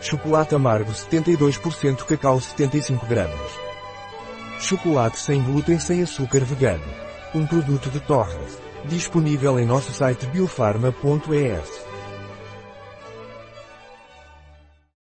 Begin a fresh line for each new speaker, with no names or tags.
Chocolate amargo 72% cacau 75 gramas. Chocolate sem glúten sem açúcar vegano. Um produto de Torres. Disponível em nosso site biofarma.es.